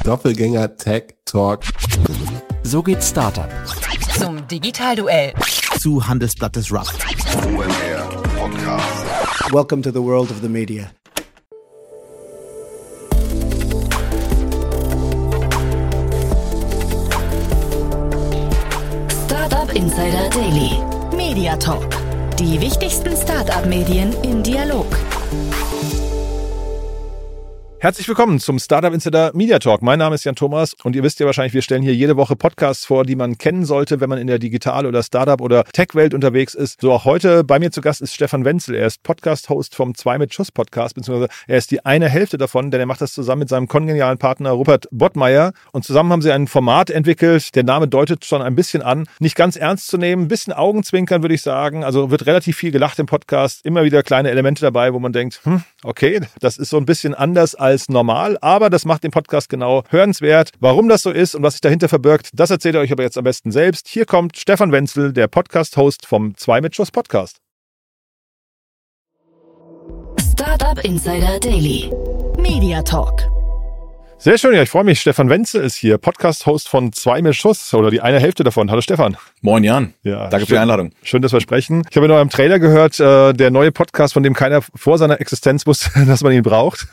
Doppelgänger Tech Talk. So geht Startup. Zum Digitalduell. Zu Handelsblatt des Rough. OMR Podcast. Welcome to the world of the media. Startup Insider Daily. Media Talk. Die wichtigsten Startup-Medien im Dialog. Herzlich willkommen zum Startup Insider Media Talk. Mein Name ist Jan Thomas und ihr wisst ja wahrscheinlich, wir stellen hier jede Woche Podcasts vor, die man kennen sollte, wenn man in der Digital- oder Startup- oder Tech-Welt unterwegs ist. So auch heute bei mir zu Gast ist Stefan Wenzel. Er ist Podcast-Host vom Zwei mit Schuss Podcast, beziehungsweise er ist die eine Hälfte davon, denn er macht das zusammen mit seinem kongenialen Partner Rupert Bottmeier. Und zusammen haben sie ein Format entwickelt. Der Name deutet schon ein bisschen an. Nicht ganz ernst zu nehmen, ein bisschen Augenzwinkern, würde ich sagen. Also wird relativ viel gelacht im Podcast. Immer wieder kleine Elemente dabei, wo man denkt, hm, okay, das ist so ein bisschen anders als normal, aber das macht den Podcast genau hörenswert. Warum das so ist und was sich dahinter verbirgt, das erzählt ihr euch aber jetzt am besten selbst. Hier kommt Stefan Wenzel, der Podcast-Host vom Zwei mit Schuss Podcast. Startup Insider Daily. Media Talk. Sehr schön, ja, ich freue mich. Stefan Wenzel ist hier, Podcast-Host von Zwei mit Schuss oder die eine Hälfte davon. Hallo Stefan. Moin Jan. Ja, Danke für die Einladung. Schön, dass wir sprechen. Ich habe in eurem Trailer gehört, äh, der neue Podcast, von dem keiner vor seiner Existenz wusste, dass man ihn braucht.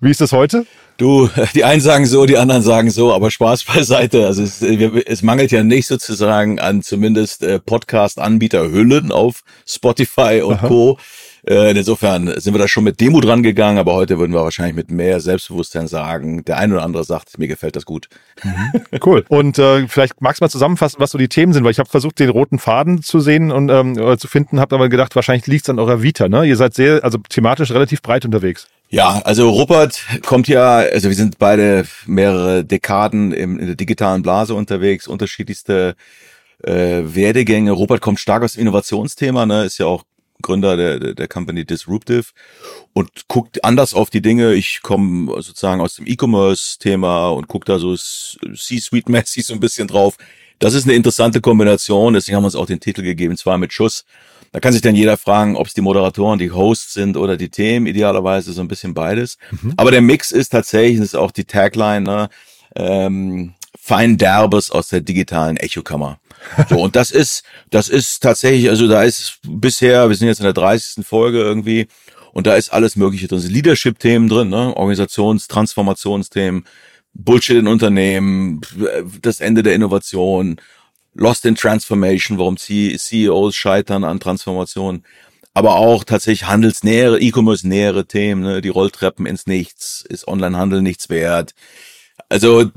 Wie ist das heute? Du, die einen sagen so, die anderen sagen so, aber Spaß beiseite. Also es, es mangelt ja nicht sozusagen an zumindest äh, Podcast-Anbieter-Hüllen auf Spotify und Aha. Co. Äh, insofern sind wir da schon mit Demo dran gegangen, aber heute würden wir wahrscheinlich mit mehr Selbstbewusstsein sagen. Der eine oder andere sagt, mir gefällt das gut. Cool. Und äh, vielleicht magst du mal zusammenfassen, was so die Themen sind, weil ich habe versucht, den roten Faden zu sehen und ähm, oder zu finden, habe aber gedacht, wahrscheinlich liegt es an eurer Vita. Ne? Ihr seid sehr, also thematisch relativ breit unterwegs. Ja, also Rupert kommt ja, also wir sind beide mehrere Dekaden im, in der digitalen Blase unterwegs, unterschiedlichste äh, Werdegänge. Rupert kommt stark aus Innovationsthema, ne, ist ja auch Gründer der, der, Company Disruptive und guckt anders auf die Dinge. Ich komme sozusagen aus dem E-Commerce-Thema und gucke da so C-Suite-mäßig so ein bisschen drauf. Das ist eine interessante Kombination, deswegen haben wir uns auch den Titel gegeben, zwar mit Schuss. Da kann sich dann jeder fragen, ob es die Moderatoren, die Hosts sind oder die Themen, idealerweise so ein bisschen beides. Aber der Mix ist tatsächlich, das ist auch die Tagline, ne, ähm, Fein Derbes aus der digitalen Echokammer. So, und das ist, das ist tatsächlich, also da ist bisher, wir sind jetzt in der 30. Folge irgendwie, und da ist alles Mögliche drin. Leadership-Themen drin, ne? Organisations-, Transformationsthemen, Bullshit in Unternehmen, das Ende der Innovation, Lost in Transformation, warum CEOs scheitern an Transformation, aber auch tatsächlich handelsnähere, E-Commerce-nähere Themen, ne? die Rolltreppen ins Nichts, ist Onlinehandel nichts wert. Also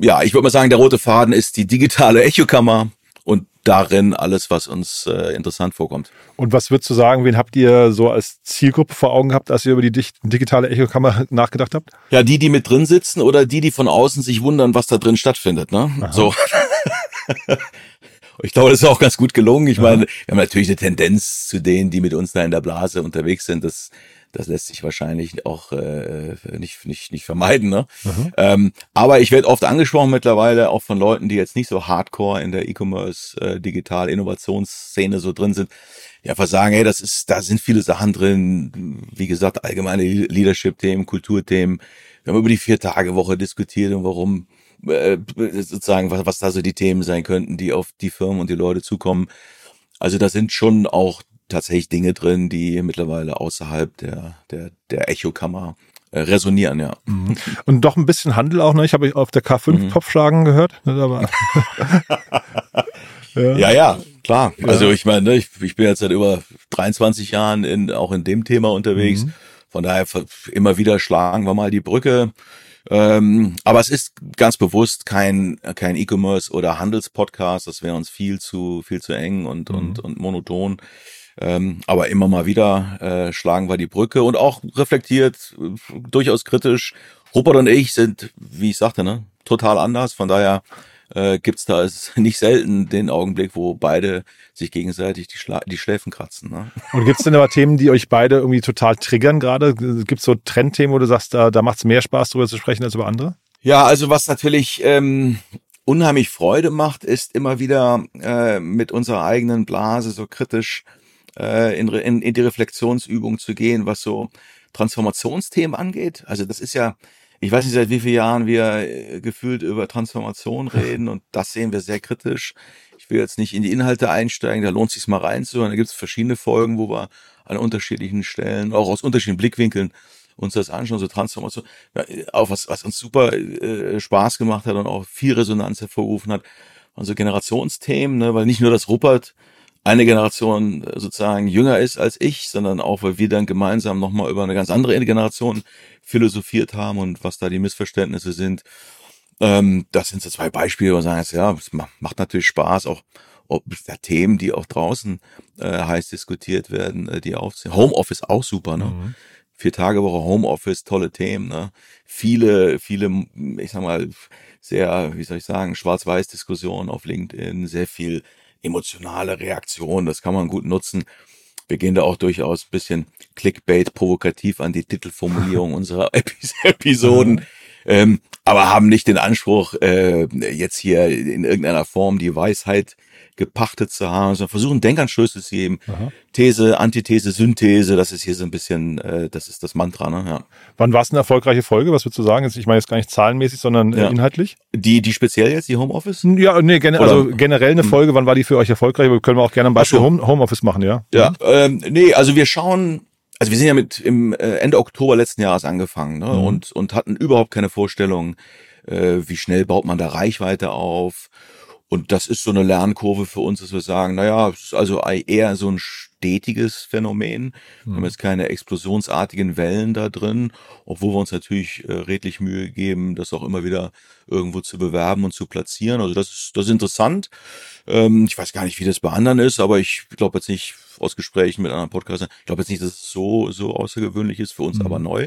ja, ich würde mal sagen, der rote Faden ist die digitale Echokammer und darin alles, was uns äh, interessant vorkommt. Und was würdest du sagen, wen habt ihr so als Zielgruppe vor Augen gehabt, als ihr über die digitale Echokammer nachgedacht habt? Ja, die, die mit drin sitzen oder die, die von außen sich wundern, was da drin stattfindet, ne? So. Ich glaube, das ist auch ganz gut gelungen. Ich meine, wir haben natürlich eine Tendenz zu denen, die mit uns da in der Blase unterwegs sind. Das, das lässt sich wahrscheinlich auch äh, nicht, nicht, nicht vermeiden. Ne? Ähm, aber ich werde oft angesprochen mittlerweile, auch von Leuten, die jetzt nicht so hardcore in der E-Commerce, äh, digital Innovationsszene so drin sind. Ja, einfach sagen, hey, das ist, da sind viele Sachen drin. Wie gesagt, allgemeine Leadership-Themen, Kulturthemen. Wir haben über die Vier-Tage-Woche diskutiert und warum äh, sozusagen, was, was da so die Themen sein könnten, die auf die Firmen und die Leute zukommen. Also da sind schon auch tatsächlich Dinge drin, die mittlerweile außerhalb der, der, der Echokammer äh, resonieren, ja. Und doch ein bisschen Handel auch, ne? Ich habe auf der K5 Kopfschlagen gehört. Das ist Aber Ja, ja, klar. Also ich meine, ne, ich, ich bin jetzt seit über 23 Jahren in, auch in dem Thema unterwegs. Von daher immer wieder schlagen wir mal die Brücke. Ähm, aber es ist ganz bewusst kein kein E-Commerce oder Handelspodcast. Das wäre uns viel zu viel zu eng und und und monoton. Ähm, aber immer mal wieder äh, schlagen wir die Brücke und auch reflektiert, äh, durchaus kritisch. Rupert und ich sind, wie ich sagte, ne, total anders. Von daher äh, gibt's da es nicht selten den Augenblick, wo beide sich gegenseitig die, Schla die Schläfen kratzen. Ne? Und gibt es denn aber Themen, die euch beide irgendwie total triggern gerade? Gibt es so Trendthemen, wo du sagst, da, da macht es mehr Spaß, drüber zu sprechen als über andere? Ja, also was natürlich ähm, unheimlich Freude macht, ist immer wieder äh, mit unserer eigenen Blase so kritisch äh, in, in, in die Reflexionsübung zu gehen, was so Transformationsthemen angeht. Also das ist ja ich weiß nicht, seit wie vielen Jahren wir äh, gefühlt über Transformation reden und das sehen wir sehr kritisch. Ich will jetzt nicht in die Inhalte einsteigen, da lohnt sich mal reinzuhören. Da gibt es verschiedene Folgen, wo wir an unterschiedlichen Stellen, auch aus unterschiedlichen Blickwinkeln uns das anschauen, so Transformation, ja, auch was, was uns super äh, Spaß gemacht hat und auch viel Resonanz hervorgerufen hat, also Generationsthemen, ne, weil nicht nur das Ruppert eine Generation äh, sozusagen jünger ist als ich, sondern auch, weil wir dann gemeinsam nochmal über eine ganz andere Generation philosophiert haben und was da die Missverständnisse sind. Ähm, das sind so zwei Beispiele, wo wir sagen, ja, es macht natürlich Spaß, auch ob da Themen, die auch draußen äh, heiß diskutiert werden, äh, die aufsehen. Homeoffice auch super, ne? Mhm. Vier Tage Woche Homeoffice, tolle Themen, ne? Viele, viele, ich sag mal, sehr, wie soll ich sagen, Schwarz-Weiß-Diskussionen auf LinkedIn, sehr viel emotionale Reaktion, das kann man gut nutzen. Wir gehen da auch durchaus ein bisschen Clickbait provokativ an die Titelformulierung unserer Episoden, ähm, aber haben nicht den Anspruch, äh, jetzt hier in irgendeiner Form die Weisheit gepachtet zu haben, sondern versuchen Denkanstöße zu geben. Aha. These, Antithese, Synthese, das ist hier so ein bisschen, äh, das ist das Mantra. Ne? Ja. Wann war es eine erfolgreiche Folge? Was würdest du sagen? Ich meine jetzt gar nicht zahlenmäßig, sondern äh, ja. inhaltlich? Die, die speziell jetzt, die Homeoffice? Ja, nee, gen also generell eine hm. Folge. Wann war die für euch erfolgreich? Können wir auch gerne ein Beispiel so. Home, Homeoffice machen, ja? Ja, mhm. ähm, nee, also wir schauen, also wir sind ja mit im äh, Ende Oktober letzten Jahres angefangen ne? Mhm. und, und hatten überhaupt keine Vorstellung, äh, wie schnell baut man da Reichweite auf und das ist so eine Lernkurve für uns, dass wir sagen, naja, es ist also eher so ein stetiges Phänomen. Wir haben mhm. jetzt keine explosionsartigen Wellen da drin, obwohl wir uns natürlich äh, redlich Mühe geben, das auch immer wieder irgendwo zu bewerben und zu platzieren. Also das ist, das ist interessant. Ähm, ich weiß gar nicht, wie das bei anderen ist, aber ich glaube jetzt nicht aus Gesprächen mit anderen Podcastern, ich glaube jetzt nicht, dass es so, so außergewöhnlich ist, für uns mhm. aber neu.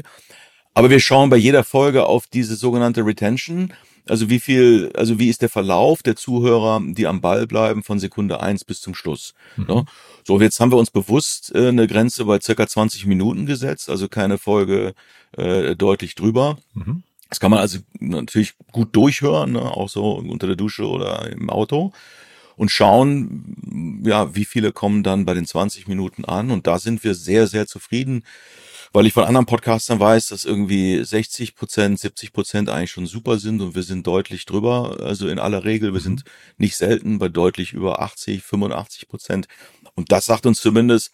Aber wir schauen bei jeder Folge auf diese sogenannte Retention. Also wie viel, also wie ist der Verlauf der Zuhörer, die am Ball bleiben von Sekunde eins bis zum Schluss? Mhm. Ne? So, jetzt haben wir uns bewusst äh, eine Grenze bei circa 20 Minuten gesetzt, also keine Folge äh, deutlich drüber. Mhm. Das kann man also natürlich gut durchhören, ne? auch so unter der Dusche oder im Auto und schauen, ja, wie viele kommen dann bei den 20 Minuten an. Und da sind wir sehr, sehr zufrieden weil ich von anderen Podcastern weiß, dass irgendwie 60 Prozent, 70 Prozent eigentlich schon super sind und wir sind deutlich drüber. Also in aller Regel, wir mhm. sind nicht selten bei deutlich über 80, 85 Prozent. Und das sagt uns zumindest,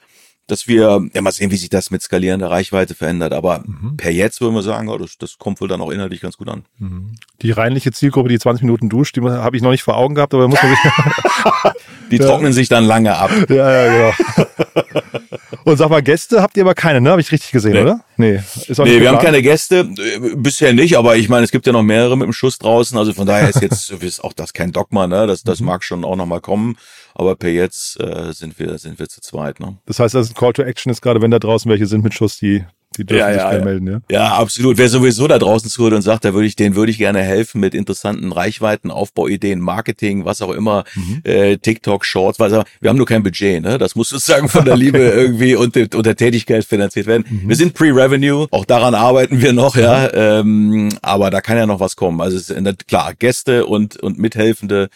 dass wir, ja mal sehen, wie sich das mit skalierender Reichweite verändert, aber mhm. per jetzt würden wir sagen, oh, das, das kommt wohl dann auch inhaltlich ganz gut an. Mhm. Die reinliche Zielgruppe, die 20 Minuten duscht, die habe ich noch nicht vor Augen gehabt, aber muss man sich... die trocknen sich dann lange ab. Ja, ja, genau. Und sag mal, Gäste habt ihr aber keine, ne? Habe ich richtig gesehen, nee. oder? Nee, ist auch nee wir haben keine Gäste, äh, bisher nicht, aber ich meine, es gibt ja noch mehrere mit dem Schuss draußen, also von daher ist jetzt ist auch das kein Dogma, ne? Das, das mhm. mag schon auch nochmal kommen, aber per jetzt äh, sind wir sind wir zu zweit, ne? Das heißt, das ist ein Call to Action ist gerade, wenn da draußen welche sind mit Schuss, die die dürfen ja, sich ja, ja. melden, ja? Ja, absolut. Wer sowieso da draußen zuhört und sagt, da würde ich, den würde ich gerne helfen mit interessanten Reichweiten, Aufbauideen, Marketing, was auch immer, mhm. äh, TikTok, Shorts, was auch, wir haben nur kein Budget, ne? Das muss sozusagen von der Liebe irgendwie und, und der Tätigkeit finanziert werden. Mhm. Wir sind Pre-Revenue, auch daran arbeiten wir noch, ja. Ähm, aber da kann ja noch was kommen. Also es ist, klar, Gäste und, und Mithelfende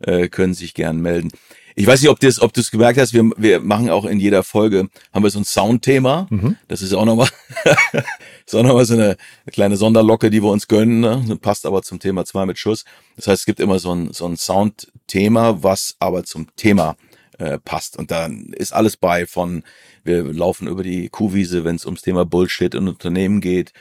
äh, können sich gern melden. Ich weiß nicht, ob du es ob du's gemerkt hast, wir, wir machen auch in jeder Folge, haben wir so ein Soundthema. Mhm. Das ist auch nochmal, ist auch nochmal so eine, eine kleine Sonderlocke, die wir uns gönnen. Ne? Passt aber zum Thema zwei mit Schuss. Das heißt, es gibt immer so ein, so ein Soundthema, was aber zum Thema äh, passt. Und dann ist alles bei von, wir laufen über die Kuhwiese, wenn es ums Thema Bullshit in Unternehmen geht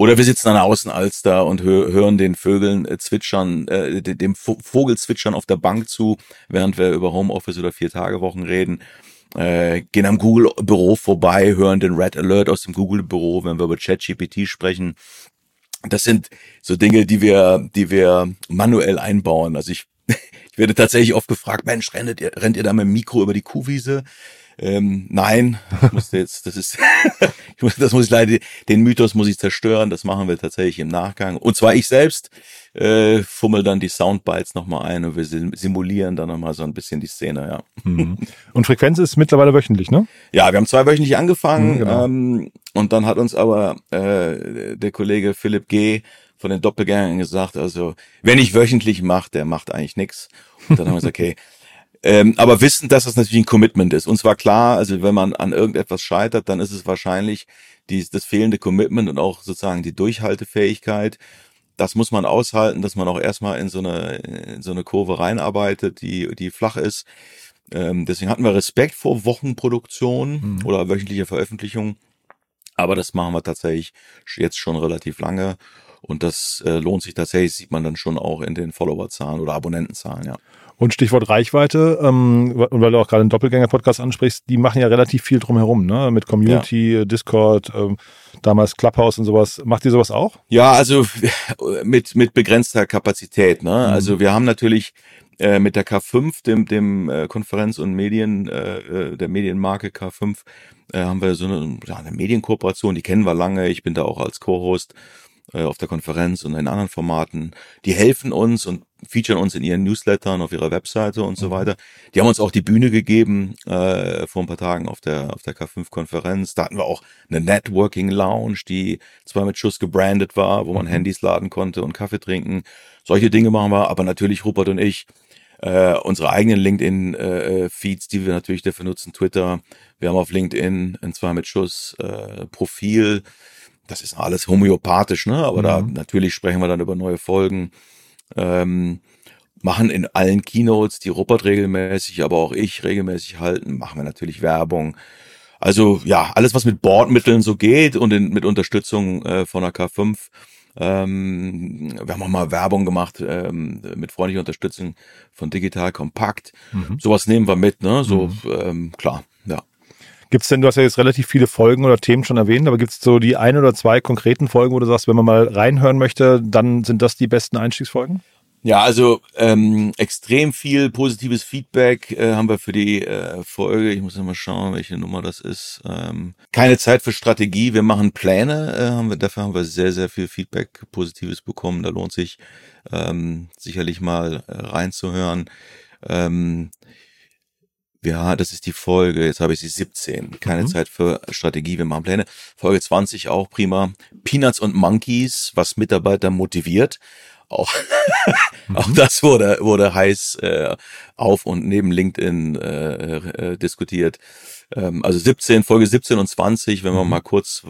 oder wir sitzen an der Außenalster und hö hören den Vögeln äh, zwitschern, äh, dem Vogel zwitschern auf der Bank zu, während wir über Homeoffice oder Vier-Tage-Wochen reden. Äh, gehen am Google-Büro vorbei, hören den Red Alert aus dem Google-Büro, wenn wir über ChatGPT sprechen. Das sind so Dinge, die wir, die wir manuell einbauen. Also ich, ich werde tatsächlich oft gefragt, Mensch, rennt ihr, rennt ihr da mit dem Mikro über die Kuhwiese? Ähm, nein, ich musste jetzt, das ist, ich muss, das muss ich leider, den Mythos muss ich zerstören. Das machen wir tatsächlich im Nachgang. Und zwar ich selbst äh, fummel dann die Soundbites nochmal ein und wir simulieren dann nochmal so ein bisschen die Szene, ja. Mhm. Und Frequenz ist mittlerweile wöchentlich, ne? Ja, wir haben zwei wöchentlich angefangen. Mhm, genau. ähm, und dann hat uns aber äh, der Kollege Philipp G von den Doppelgängern gesagt, also wenn ich wöchentlich mache, der macht eigentlich nichts. Und dann haben wir gesagt, okay, ähm, aber wissen, dass das natürlich ein Commitment ist. Und zwar klar, also wenn man an irgendetwas scheitert, dann ist es wahrscheinlich die, das fehlende Commitment und auch sozusagen die Durchhaltefähigkeit. Das muss man aushalten, dass man auch erstmal in so eine, in so eine Kurve reinarbeitet, die, die flach ist. Ähm, deswegen hatten wir Respekt vor Wochenproduktion mhm. oder wöchentlicher Veröffentlichung. Aber das machen wir tatsächlich jetzt schon relativ lange. Und das äh, lohnt sich tatsächlich, sieht man dann schon auch in den Followerzahlen oder Abonnentenzahlen, ja. Und Stichwort Reichweite, ähm, weil du auch gerade einen Doppelgänger-Podcast ansprichst, die machen ja relativ viel drumherum, ne? Mit Community, ja. Discord, ähm, damals Clubhouse und sowas. Macht ihr sowas auch? Ja, also mit, mit begrenzter Kapazität, ne? Mhm. Also wir haben natürlich äh, mit der K5, dem, dem äh, Konferenz- und Medien, äh, äh der Medienmarke K5, äh, haben wir so eine, ja, eine Medienkooperation, die kennen wir lange. Ich bin da auch als Co-Host äh, auf der Konferenz und in anderen Formaten. Die helfen uns und featuren uns in ihren Newslettern, auf ihrer Webseite und so mhm. weiter. Die haben uns auch die Bühne gegeben äh, vor ein paar Tagen auf der auf der K5-Konferenz. Da hatten wir auch eine Networking-Lounge, die zwar mit Schuss gebrandet war, wo man mhm. Handys laden konnte und Kaffee trinken. Solche Dinge machen wir, aber natürlich Rupert und ich äh, unsere eigenen LinkedIn-Feeds, äh, die wir natürlich dafür nutzen, Twitter. Wir haben auf LinkedIn ein zwei mit Schuss äh, Profil. Das ist alles homöopathisch, ne? Aber mhm. da natürlich sprechen wir dann über neue Folgen. Ähm, machen in allen Keynotes, die Rupert regelmäßig, aber auch ich regelmäßig halten, machen wir natürlich Werbung. Also ja, alles, was mit Bordmitteln so geht und in, mit Unterstützung äh, von der K5 ähm, wir haben auch mal Werbung gemacht ähm, mit freundlicher Unterstützung von Digital Kompakt. Mhm. Sowas nehmen wir mit, ne? So, mhm. ähm, klar, ja. Gibt's denn, du hast ja jetzt relativ viele Folgen oder Themen schon erwähnt, aber gibt's so die ein oder zwei konkreten Folgen, wo du sagst, wenn man mal reinhören möchte, dann sind das die besten Einstiegsfolgen? Ja, also ähm, extrem viel positives Feedback äh, haben wir für die äh, Folge. Ich muss mal schauen, welche Nummer das ist. Ähm, keine Zeit für Strategie. Wir machen Pläne. Äh, haben wir, dafür haben wir sehr, sehr viel Feedback Positives bekommen. Da lohnt sich ähm, sicherlich mal äh, reinzuhören. Ähm, ja, das ist die Folge, jetzt habe ich sie 17. Keine mhm. Zeit für Strategie, wir machen Pläne. Folge 20 auch prima. Peanuts und Monkeys, was Mitarbeiter motiviert. Auch, mhm. auch das wurde, wurde heiß äh, auf und neben LinkedIn äh, äh, diskutiert. Ähm, also 17, Folge 17 und 20, wenn man mhm. mal kurz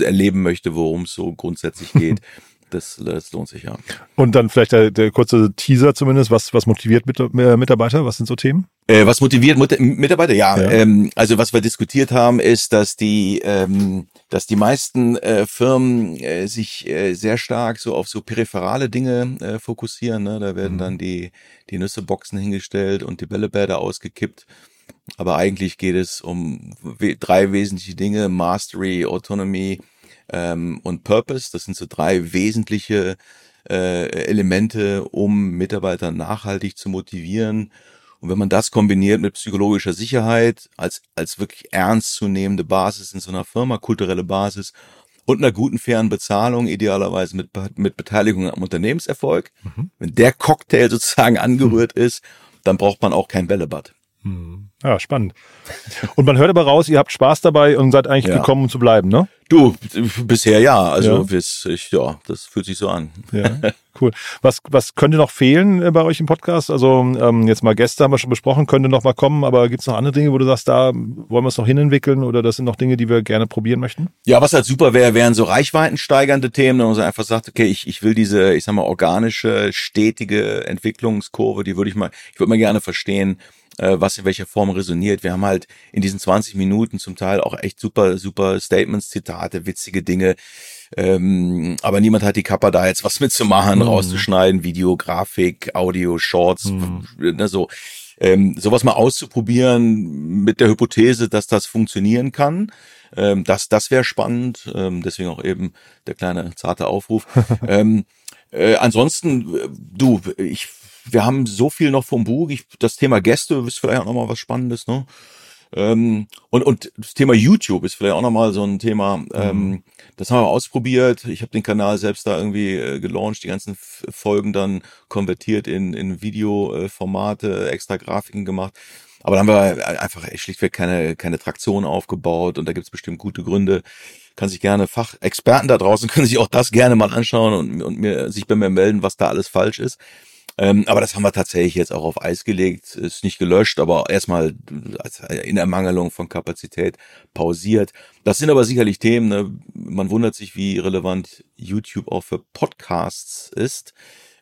erleben möchte, worum es so grundsätzlich geht. das, das lohnt sich ja. Und dann vielleicht der, der kurze Teaser zumindest, was, was motiviert mit, äh, Mitarbeiter? Was sind so Themen? Äh, was motiviert Mitarbeiter? Ja, ja. Ähm, also was wir diskutiert haben, ist, dass die, ähm, dass die meisten äh, Firmen äh, sich äh, sehr stark so auf so peripherale Dinge äh, fokussieren. Ne? Da werden mhm. dann die, die Nüsseboxen hingestellt und die Bällebäder ausgekippt. Aber eigentlich geht es um drei wesentliche Dinge, Mastery, Autonomy ähm, und Purpose. Das sind so drei wesentliche äh, Elemente, um Mitarbeiter nachhaltig zu motivieren. Und wenn man das kombiniert mit psychologischer Sicherheit als, als wirklich ernstzunehmende Basis in so einer Firma, kulturelle Basis und einer guten, fairen Bezahlung, idealerweise mit, mit Beteiligung am Unternehmenserfolg, mhm. wenn der Cocktail sozusagen angerührt mhm. ist, dann braucht man auch kein Bällebad. Mhm. Ja, spannend. Und man hört aber raus, ihr habt Spaß dabei und seid eigentlich ja. gekommen, um zu bleiben, ne? Du, bisher ja. Also ja. Bis, ich, ja, das fühlt sich so an. Ja, cool. Was, was könnte noch fehlen äh, bei euch im Podcast? Also ähm, jetzt mal Gäste haben wir schon besprochen, könnte noch mal kommen, aber gibt es noch andere Dinge, wo du sagst, da wollen wir es noch hinentwickeln oder das sind noch Dinge, die wir gerne probieren möchten? Ja, was halt super wäre, wären so reichweitensteigernde Themen, wo man einfach sagt, okay, ich, ich will diese, ich sag mal, organische, stetige Entwicklungskurve, die würde ich mal, ich würde mal gerne verstehen, was in welcher Form resoniert. Wir haben halt in diesen 20 Minuten zum Teil auch echt super, super Statements, Zitate, witzige Dinge. Ähm, aber niemand hat die Kappa da jetzt was mitzumachen, mhm. rauszuschneiden, Video, Grafik, Audio, Shorts, mhm. ne, so. Ähm, sowas mal auszuprobieren mit der Hypothese, dass das funktionieren kann. Ähm, das das wäre spannend. Ähm, deswegen auch eben der kleine zarte Aufruf. ähm, äh, ansonsten, äh, du, ich wir haben so viel noch vom Buch. Ich, das Thema Gäste ist vielleicht auch nochmal was Spannendes, ne? Ähm, und, und das Thema YouTube ist vielleicht auch nochmal so ein Thema. Mhm. Ähm, das haben wir ausprobiert. Ich habe den Kanal selbst da irgendwie äh, gelauncht, die ganzen Folgen dann konvertiert in, in Videoformate, extra Grafiken gemacht. Aber dann haben wir einfach schlichtweg keine, keine Traktion aufgebaut und da gibt's bestimmt gute Gründe. Kann sich gerne Fachexperten da draußen können sich auch das gerne mal anschauen und, und mir sich bei mir melden, was da alles falsch ist. Ähm, aber das haben wir tatsächlich jetzt auch auf Eis gelegt, ist nicht gelöscht, aber erstmal in Ermangelung von Kapazität pausiert. Das sind aber sicherlich Themen, ne? man wundert sich, wie relevant YouTube auch für Podcasts ist.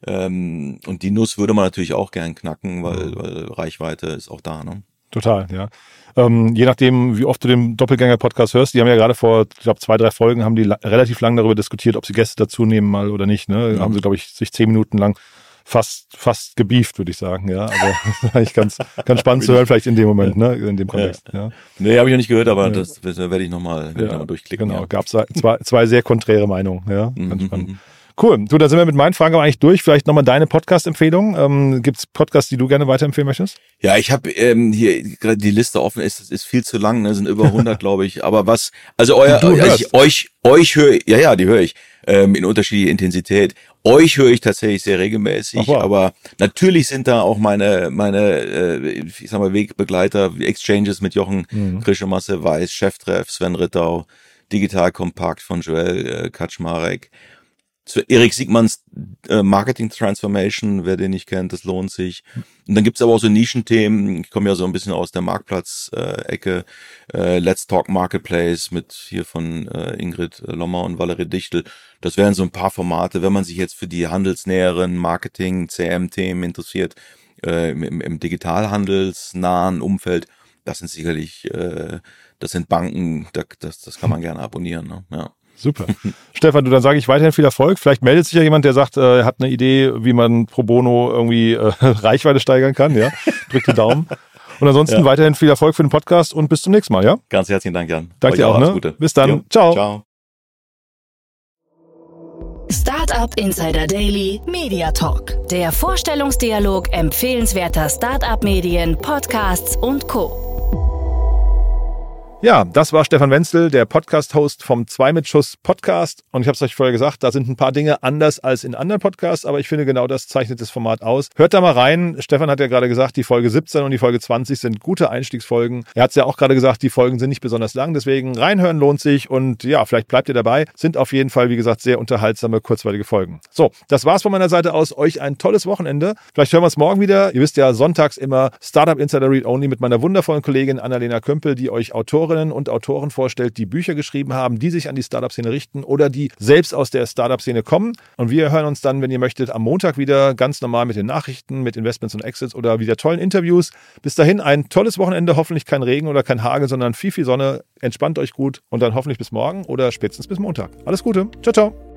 Ähm, und die Nuss würde man natürlich auch gern knacken, weil, mhm. weil Reichweite ist auch da. Ne? Total, ja. Ähm, je nachdem, wie oft du den Doppelgänger-Podcast hörst, die haben ja gerade vor, ich glaube, zwei, drei Folgen haben die relativ lang darüber diskutiert, ob sie Gäste dazu nehmen mal oder nicht. Ne? Mhm. Haben sie, glaube ich, sich zehn Minuten lang fast, fast gebieft, würde ich sagen. Ja, also ist eigentlich ganz, ganz spannend zu hören, vielleicht in dem Moment, ne, in dem Kontext. Ja. ja. Nee, habe ich noch nicht gehört, aber das, das werde ich nochmal ja, noch durchklicken. Genau, ja. gab es zwei, zwei sehr konträre Meinungen. Ja, ganz mhm. spannend. Mhm. Cool. Du, da sind wir mit meinen Fragen aber eigentlich durch. Vielleicht nochmal deine Podcast-Empfehlung. Ähm, Gibt es Podcasts, die du gerne weiterempfehlen möchtest? Ja, ich habe ähm, hier gerade die Liste offen. Ist ist viel zu lang. Ne? Sind über 100, glaube ich. Aber was? Also euer, also ich, euch euch höre. Ja, ja, die höre ich ähm, in unterschiedlicher Intensität. Euch höre ich tatsächlich sehr regelmäßig, wow. aber natürlich sind da auch meine, meine, äh, ich sag mal, Wegbegleiter, Exchanges mit Jochen mhm. Krischemasse Weiß, Cheftreff, Sven Rittau, Digital Kompakt von Joel äh, Kaczmarek zu Erik Siegmanns äh, Marketing Transformation, wer den nicht kennt, das lohnt sich. Und dann gibt's aber auch so Nischenthemen. Ich komme ja so ein bisschen aus der Marktplatz-Ecke. Äh, Let's Talk Marketplace mit hier von äh, Ingrid Lommer und Valerie Dichtel. Das wären so ein paar Formate, wenn man sich jetzt für die handelsnäheren Marketing, CM-Themen interessiert, äh, im, im digitalhandelsnahen Umfeld. Das sind sicherlich, äh, das sind Banken, das, das kann man gerne abonnieren. Ne? Ja. Super. Stefan, du, dann sage ich weiterhin viel Erfolg. Vielleicht meldet sich ja jemand, der sagt, äh, er hat eine Idee, wie man pro bono irgendwie äh, Reichweite steigern kann. Ja, drückt die Daumen. Und ansonsten ja. weiterhin viel Erfolg für den Podcast und bis zum nächsten Mal, ja? Ganz herzlichen Dank, Jan. Danke dir auch, ne? Gute. Bis dann. Jo. Ciao. Ciao. Startup Insider Daily Media Talk. Der Vorstellungsdialog empfehlenswerter Startup-Medien, Podcasts und Co. Ja, das war Stefan Wenzel, der Podcast-Host vom Zwei mit Schuss Podcast. Und ich habe es euch vorher gesagt, da sind ein paar Dinge anders als in anderen Podcasts, aber ich finde genau das zeichnet das Format aus. Hört da mal rein. Stefan hat ja gerade gesagt, die Folge 17 und die Folge 20 sind gute Einstiegsfolgen. Er hat es ja auch gerade gesagt, die Folgen sind nicht besonders lang, deswegen reinhören lohnt sich und ja, vielleicht bleibt ihr dabei. Sind auf jeden Fall, wie gesagt, sehr unterhaltsame, kurzweilige Folgen. So, das war's von meiner Seite aus. Euch ein tolles Wochenende. Vielleicht hören wir uns morgen wieder. Ihr wisst ja, sonntags immer Startup Insider Read Only mit meiner wundervollen Kollegin Annalena Kömpel, die euch Autorin Autorinnen und Autoren vorstellt, die Bücher geschrieben haben, die sich an die Startup-Szene richten oder die selbst aus der Startup-Szene kommen. Und wir hören uns dann, wenn ihr möchtet, am Montag wieder ganz normal mit den Nachrichten, mit Investments und Exits oder wieder tollen Interviews. Bis dahin ein tolles Wochenende, hoffentlich kein Regen oder kein Hagel, sondern viel, viel Sonne. Entspannt euch gut und dann hoffentlich bis morgen oder spätestens bis Montag. Alles Gute. Ciao, ciao.